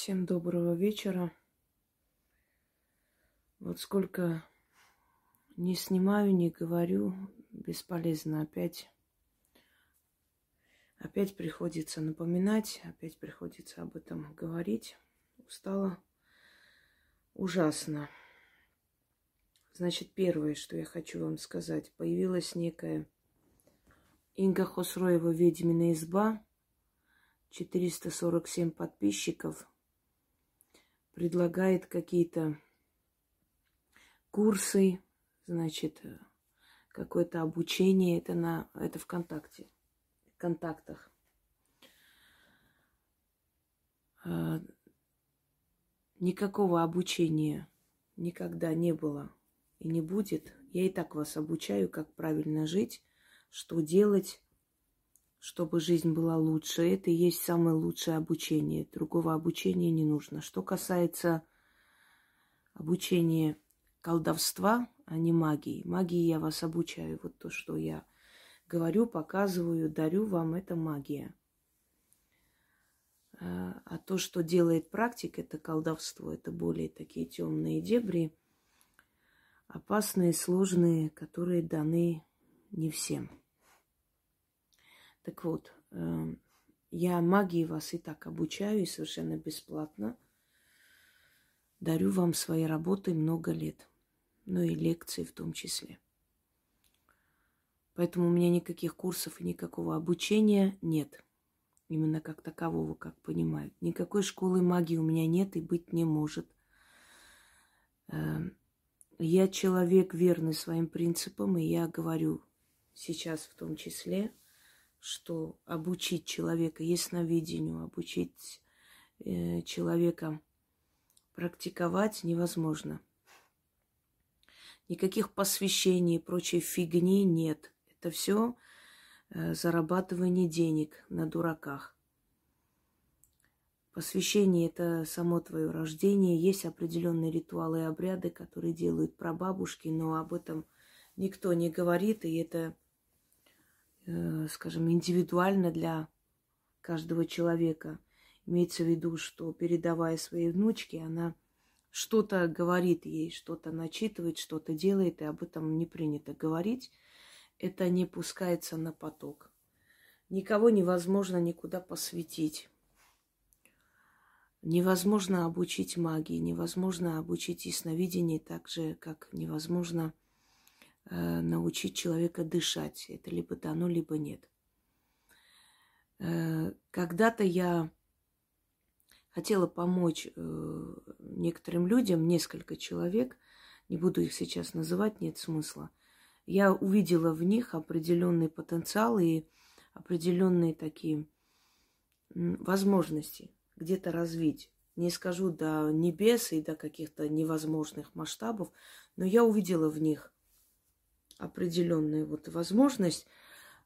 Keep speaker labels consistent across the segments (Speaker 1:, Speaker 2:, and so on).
Speaker 1: Всем доброго вечера. Вот сколько не снимаю, не говорю, бесполезно опять. Опять приходится напоминать, опять приходится об этом говорить. Устала ужасно. Значит, первое, что я хочу вам сказать, появилась некая Инга Хосроева «Ведьмина изба», 447 подписчиков – предлагает какие-то курсы, значит, какое-то обучение. Это на это ВКонтакте, в контактах. А, никакого обучения никогда не было и не будет. Я и так вас обучаю, как правильно жить, что делать, чтобы жизнь была лучше. Это и есть самое лучшее обучение. Другого обучения не нужно. Что касается обучения колдовства, а не магии. Магии я вас обучаю. Вот то, что я говорю, показываю, дарю вам, это магия. А, а то, что делает практик, это колдовство, это более такие темные дебри, опасные, сложные, которые даны не всем. Так вот, эм, я магии вас и так обучаю, и совершенно бесплатно. Дарю вам свои работы много лет. Ну и лекции в том числе. Поэтому у меня никаких курсов и никакого обучения нет. Именно как такового, как понимают. Никакой школы магии у меня нет и быть не может. Эм, я человек верный своим принципам, и я говорю сейчас в том числе – что обучить человека ясновидению, обучить э, человека практиковать невозможно. Никаких посвящений и прочей фигни нет. Это все э, зарабатывание денег на дураках. Посвящение – это само твое рождение. Есть определенные ритуалы и обряды, которые делают прабабушки, но об этом никто не говорит, и это скажем, индивидуально для каждого человека. Имеется в виду, что передавая своей внучке, она что-то говорит ей, что-то начитывает, что-то делает, и об этом не принято говорить. Это не пускается на поток. Никого невозможно никуда посвятить. Невозможно обучить магии, невозможно обучить ясновидению так же, как невозможно Э, научить человека дышать. Это либо дано, либо нет. Э, когда-то я хотела помочь э, некоторым людям, несколько человек, не буду их сейчас называть, нет смысла. Я увидела в них определенный потенциал и определенные такие возможности где-то развить. Не скажу до небес и до каких-то невозможных масштабов, но я увидела в них определенная вот возможность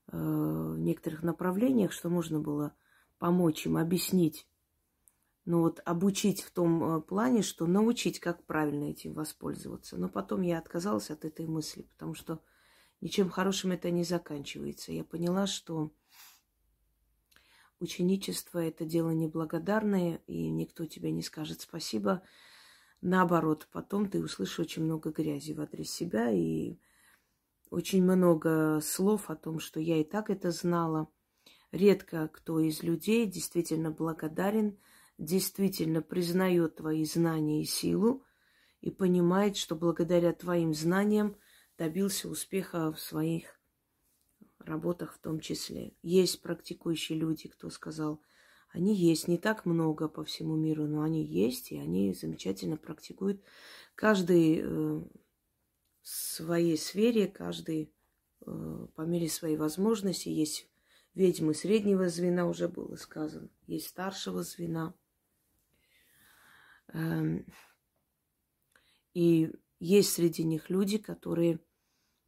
Speaker 1: э, в некоторых направлениях, что можно было помочь им, объяснить. Ну вот обучить в том э, плане, что научить, как правильно этим воспользоваться. Но потом я отказалась от этой мысли, потому что ничем хорошим это не заканчивается. Я поняла, что ученичество – это дело неблагодарное, и никто тебе не скажет спасибо. Наоборот, потом ты услышишь очень много грязи в адрес себя, и очень много слов о том, что я и так это знала. Редко кто из людей действительно благодарен, действительно признает твои знания и силу и понимает, что благодаря твоим знаниям добился успеха в своих работах в том числе. Есть практикующие люди, кто сказал, они есть, не так много по всему миру, но они есть, и они замечательно практикуют. Каждый своей сфере, каждый э, по мере своей возможности. Есть ведьмы среднего звена, уже было сказано, есть старшего звена. Эм, и есть среди них люди, которые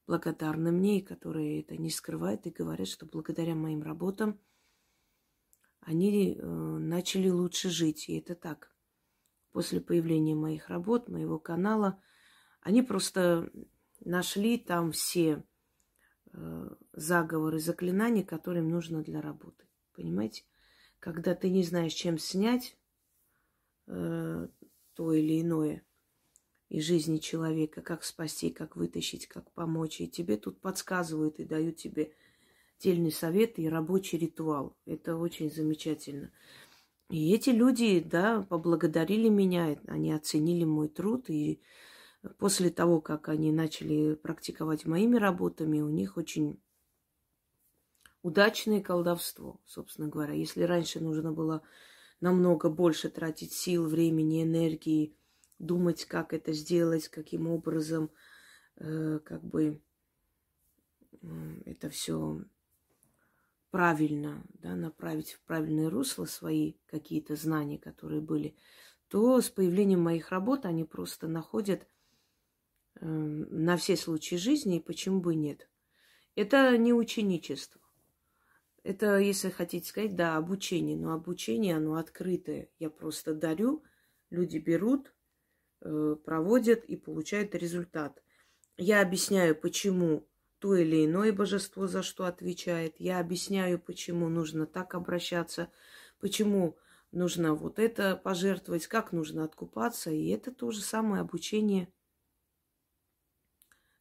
Speaker 1: благодарны мне, и которые это не скрывают и говорят, что благодаря моим работам они э, начали лучше жить. И это так. После появления моих работ, моего канала – они просто нашли там все э, заговоры, заклинания, которые им нужно для работы. Понимаете? Когда ты не знаешь, чем снять э, то или иное из жизни человека, как спасти, как вытащить, как помочь. И тебе тут подсказывают и дают тебе дельный совет и рабочий ритуал. Это очень замечательно. И эти люди, да, поблагодарили меня, они оценили мой труд, и после того, как они начали практиковать моими работами, у них очень удачное колдовство, собственно говоря. Если раньше нужно было намного больше тратить сил, времени, энергии, думать, как это сделать, каким образом, э, как бы это все правильно, да, направить в правильное русло свои какие-то знания, которые были, то с появлением моих работ они просто находят на все случаи жизни, и почему бы нет. Это не ученичество. Это, если хотите сказать, да, обучение. Но обучение, оно открытое. Я просто дарю, люди берут, э, проводят и получают результат. Я объясняю, почему то или иное божество за что отвечает. Я объясняю, почему нужно так обращаться, почему нужно вот это пожертвовать, как нужно откупаться. И это то же самое обучение,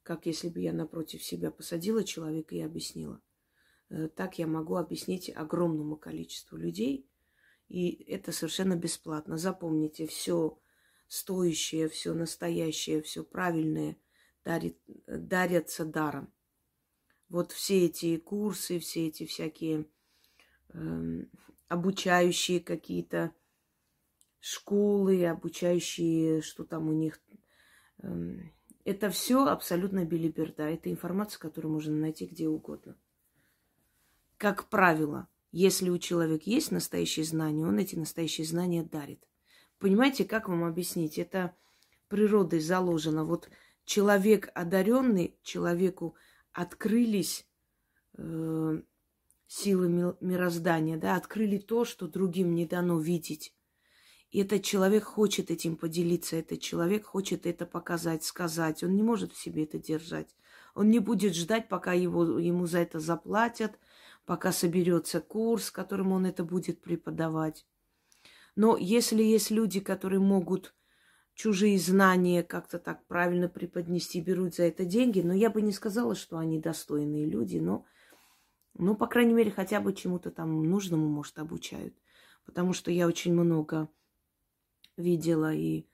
Speaker 1: как если бы я напротив себя посадила человека и объяснила. Э, так я могу объяснить огромному количеству людей, и это совершенно бесплатно. Запомните, все стоящее, все настоящее, все правильное дарит, дарятся даром. Вот все эти курсы, все эти всякие э, обучающие какие-то школы, обучающие, что там у них. Э, это все абсолютно билиберда. Это информация, которую можно найти где угодно как правило, если у человека есть настоящие знания, он эти настоящие знания дарит. Понимаете, как вам объяснить? Это природой заложено. Вот человек одаренный, человеку открылись э, силы мироздания, да, открыли то, что другим не дано видеть. И этот человек хочет этим поделиться, этот человек хочет это показать, сказать. Он не может в себе это держать. Он не будет ждать, пока его, ему за это заплатят, пока соберется курс, которым он это будет преподавать. Но если есть люди, которые могут чужие знания как-то так правильно преподнести, берут за это деньги, но я бы не сказала, что они достойные люди, но, ну, по крайней мере, хотя бы чему-то там нужному, может, обучают. Потому что я очень много видела и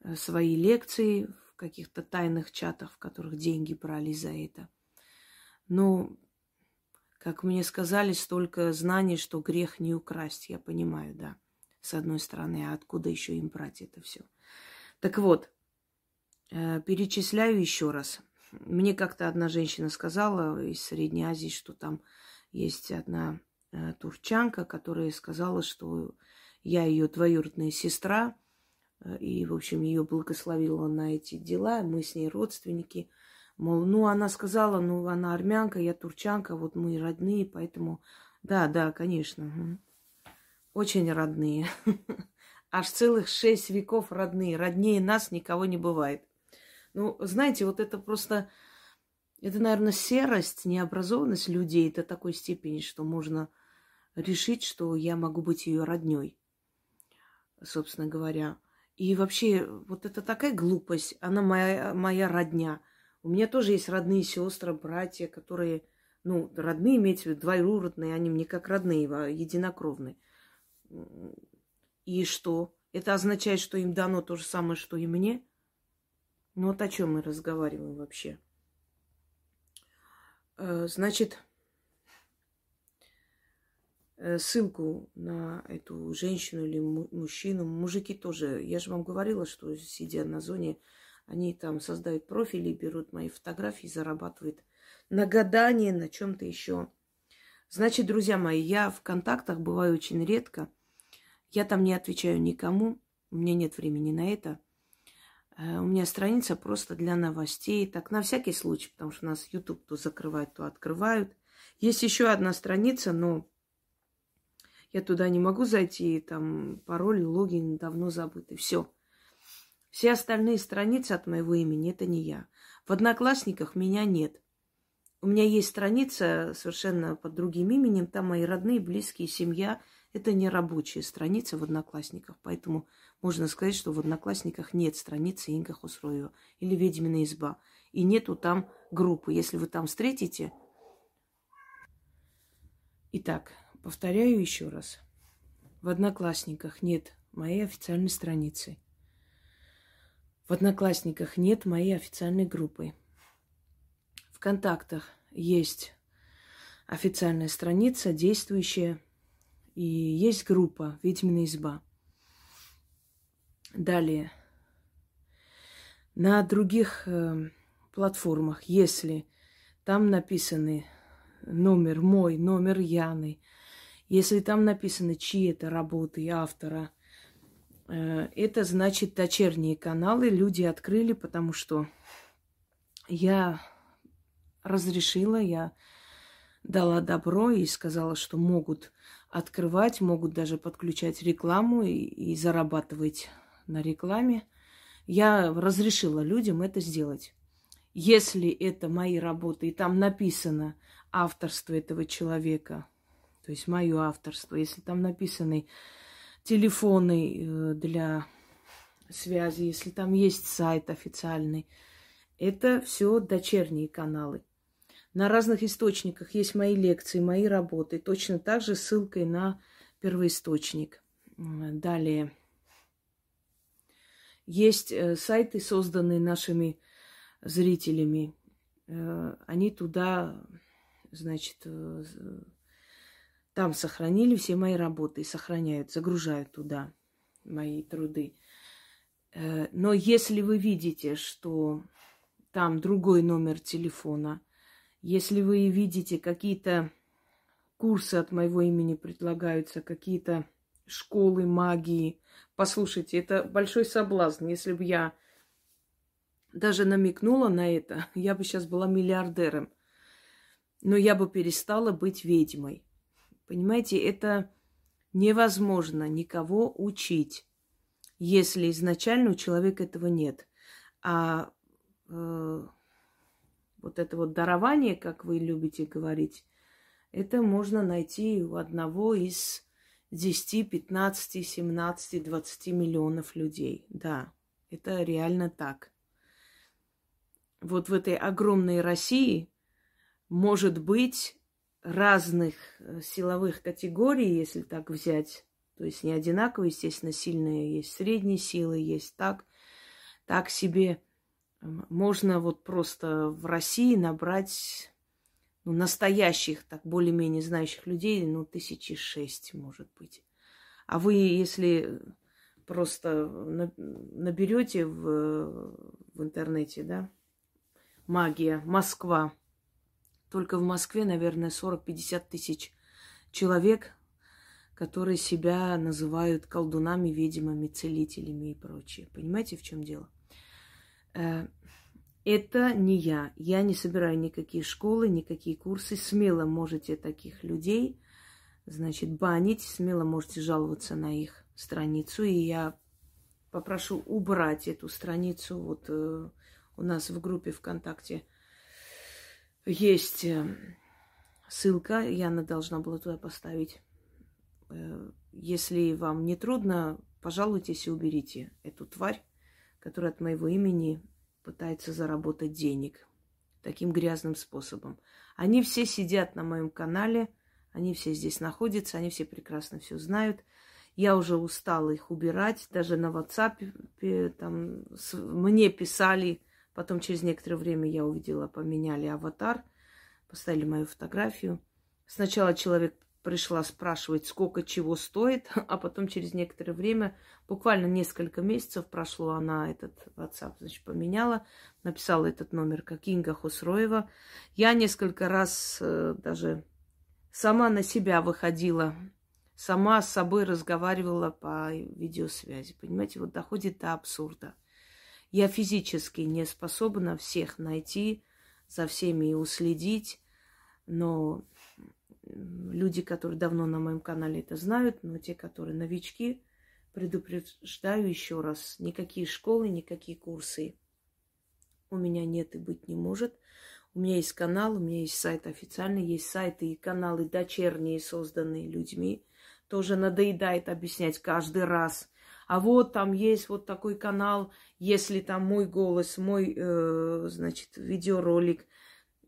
Speaker 1: э, свои лекции в каких-то тайных чатах, в которых деньги брали за это. Но как мне сказали, столько знаний, что грех не украсть. Я понимаю, да. С одной стороны, а откуда еще им брать это все? Так вот, э, перечисляю еще раз. Мне как-то одна женщина сказала из Средней Азии, что там есть одна э, турчанка, которая сказала, что я ее двоюродная сестра, э, и, в общем, ее благословила на эти дела, мы с ней родственники – Мол, ну, она сказала, ну, она армянка, я турчанка, вот мы родные, поэтому... Да, да, конечно. Очень родные. Аж целых шесть веков родные. Роднее нас никого не бывает. Ну, знаете, вот это просто... Это, наверное, серость, необразованность людей до такой степени, что можно решить, что я могу быть ее родней, собственно говоря. И вообще, вот это такая глупость. Она моя, моя родня – у меня тоже есть родные сестры, братья, которые, ну, родные, имеется в виду, двоюродные, они мне как родные, а единокровные. И что? Это означает, что им дано то же самое, что и мне? Ну вот о чем мы разговариваем вообще? Э, значит, ссылку на эту женщину или мужчину, мужики тоже. Я же вам говорила, что сидя на зоне они там создают профили, берут мои фотографии, зарабатывают на гадание, на чем-то еще. Значит, друзья мои, я в контактах бываю очень редко. Я там не отвечаю никому. У меня нет времени на это. Э, у меня страница просто для новостей. Так, на всякий случай, потому что нас YouTube то закрывают, то открывают. Есть еще одна страница, но я туда не могу зайти. Там пароль, логин давно забыты. Все. Все остальные страницы от моего имени это не я. В Одноклассниках меня нет. У меня есть страница совершенно под другим именем. Там мои родные, близкие, семья. Это не рабочая страница в Одноклассниках, поэтому можно сказать, что в Одноклассниках нет страницы Инга Хусроева или Ведьмина изба. И нету там группы. Если вы там встретите... Итак, повторяю еще раз. В Одноклассниках нет моей официальной страницы. В Одноклассниках нет моей официальной группы. В контактах есть официальная страница, действующая и есть группа «Ведьмина изба». Далее. На других э, платформах, если там написаны номер мой, номер Яны, если там написаны чьи это работы автора, э, это значит дочерние каналы люди открыли, потому что я разрешила, я дала добро и сказала, что могут открывать, могут даже подключать рекламу и, и зарабатывать на рекламе. Я разрешила людям это сделать. Если это мои работы, и там написано авторство этого человека, то есть мое авторство, если там написаны телефоны э, для связи, если там есть сайт официальный, это все дочерние каналы. На разных источниках есть мои лекции, мои работы. Точно так же ссылкой на первоисточник. Далее. Есть э, сайты, созданные нашими зрителями. Э, они туда, значит, там сохранили все мои работы сохраняют, загружают туда мои труды. Но если вы видите, что там другой номер телефона, если вы видите какие-то курсы от моего имени предлагаются, какие-то школы магии, послушайте, это большой соблазн. Если бы я даже намекнула на это, я бы сейчас была миллиардером. Но я бы перестала быть ведьмой. Понимаете, это невозможно никого учить, если изначально у человека этого нет. А э, вот это вот дарование, как вы любите говорить, это можно найти у одного из 10, 15, 17, 20 миллионов людей. Да, это реально так. Вот в этой огромной России может быть разных э, силовых категорий, если так взять. То есть не одинаково, естественно, сильные есть средние силы, есть так, так себе можно вот просто в России набрать ну, настоящих, так более-менее знающих людей, ну, тысячи шесть, может быть. А вы, если просто наберете в, в интернете, да, магия, Москва, только в Москве, наверное, 40-50 тысяч человек, которые себя называют колдунами, ведьмами, целителями и прочее. Понимаете, в чем дело? Э, это не я. Я не собираю никакие школы, никакие курсы. Смело можете таких людей, значит, банить, смело можете жаловаться на их страницу. И я попрошу убрать эту страницу. Вот э, у нас в группе ВКонтакте есть э, ссылка. Яна должна была туда поставить. Э, если вам не трудно, пожалуйтесь и уберите эту тварь который от моего имени пытается заработать денег таким грязным способом. Они все сидят на моем канале, они все здесь находятся, они все прекрасно все знают. Я уже устала их убирать, даже на WhatsApp там мне писали, потом через некоторое время я увидела, поменяли аватар, поставили мою фотографию. Сначала человек пришла спрашивать, сколько чего стоит, а потом через некоторое время, буквально несколько месяцев прошло, она этот WhatsApp, значит, поменяла, написала этот номер как Инга Хусроева. Я несколько раз э, даже сама на себя выходила, сама с собой разговаривала по видеосвязи. Понимаете, вот доходит до абсурда. Я физически не способна всех найти, за всеми и уследить, но люди, которые давно на моем канале это знают, но те, которые новички, предупреждаю еще раз, никакие школы, никакие курсы у меня нет и быть не может. У меня есть канал, у меня есть сайт официальный, есть сайты и каналы дочерние, созданные людьми, тоже надоедает объяснять каждый раз. А вот там есть вот такой канал, если там мой голос, мой, э, значит, видеоролик,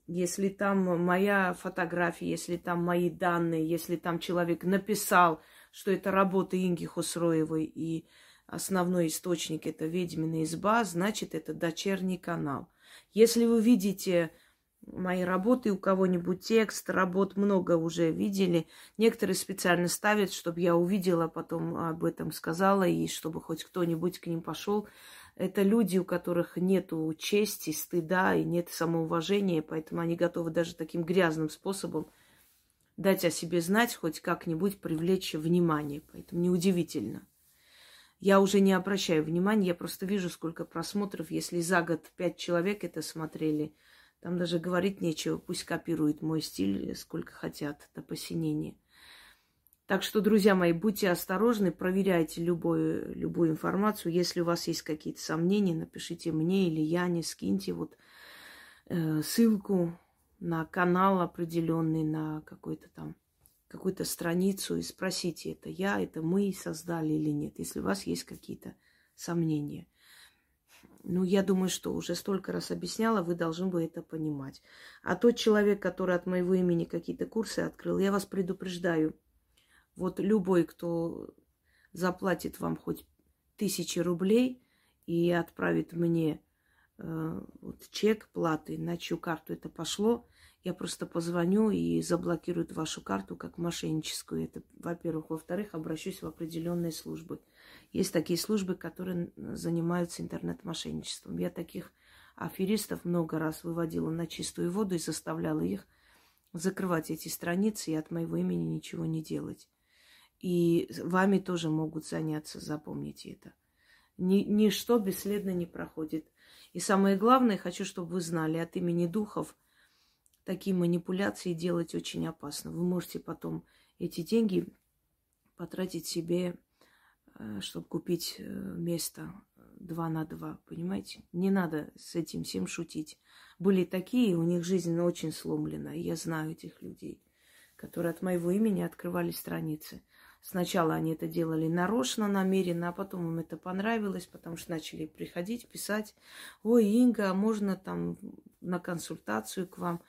Speaker 1: если там моя фотография, если там мои данные, если там человек написал, что это работа Инги Хусроевой и основной источник это ведьмина изба, значит, это дочерний канал. Если вы видите мои работы, у кого-нибудь текст, работ много уже видели. Некоторые специально ставят, чтобы я увидела, потом об этом сказала, и чтобы хоть кто-нибудь к ним пошел. Это люди, у которых нет чести, стыда и нет самоуважения, поэтому они готовы даже таким грязным способом дать о себе знать, хоть как-нибудь привлечь внимание. Поэтому неудивительно. Я уже не обращаю внимания, я просто вижу, сколько просмотров. Если за год пять человек это смотрели, там даже говорить нечего, пусть копируют мой стиль сколько хотят до посинения. Так что, друзья мои, будьте осторожны, проверяйте любую, любую информацию. Если у вас есть какие-то сомнения, напишите мне или Яне, скиньте вот э, ссылку на канал определенный, на какой-то там какую-то страницу и спросите, это я, это мы создали или нет, если у вас есть какие-то сомнения. Ну, я думаю, что уже столько раз объясняла, вы должны бы это понимать. А тот человек, который от моего имени какие-то курсы открыл, я вас предупреждаю – вот любой, кто заплатит вам хоть тысячи рублей и отправит мне э, вот чек платы, на чью карту это пошло, я просто позвоню и заблокирую вашу карту как мошенническую. Это, во-первых. Во-вторых, обращусь в определенные службы. Есть такие службы, которые занимаются интернет-мошенничеством. Я таких аферистов много раз выводила на чистую воду и заставляла их закрывать эти страницы и от моего имени ничего не делать. И вами тоже могут заняться, запомните это. Ни, ничто бесследно не проходит. И самое главное, хочу, чтобы вы знали, от имени духов такие манипуляции делать очень опасно. Вы можете потом эти деньги потратить себе, э, чтобы купить э, место два на два, понимаете? Не надо с этим всем шутить. Были такие, у них жизнь очень сломлена. Я знаю этих людей, которые от моего имени открывали страницы. Сначала они это делали нарочно, намеренно, а потом им это понравилось, потому что начали приходить, писать, ой, Инга, а можно там на консультацию к вам.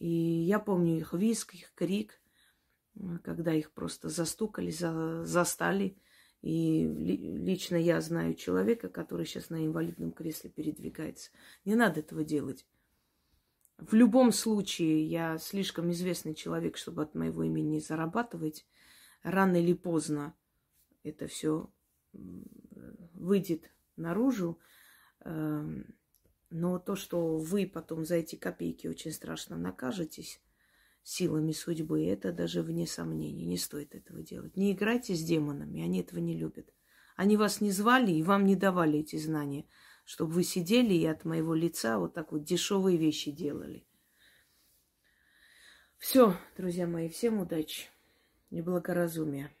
Speaker 1: И я помню их виск, их крик, когда их просто застукали, за, застали. И лично я знаю человека, который сейчас на инвалидном кресле передвигается. Не надо этого делать. В любом случае, я слишком известный человек, чтобы от моего имени зарабатывать рано или поздно это все выйдет наружу. Но то, что вы потом за эти копейки очень страшно накажетесь силами судьбы, это даже вне сомнений. Не стоит этого делать. Не играйте с демонами, они этого не любят. Они вас не звали и вам не давали эти знания, чтобы вы сидели и от моего лица вот так вот дешевые вещи делали. Все, друзья мои, всем удачи неблагоразумия.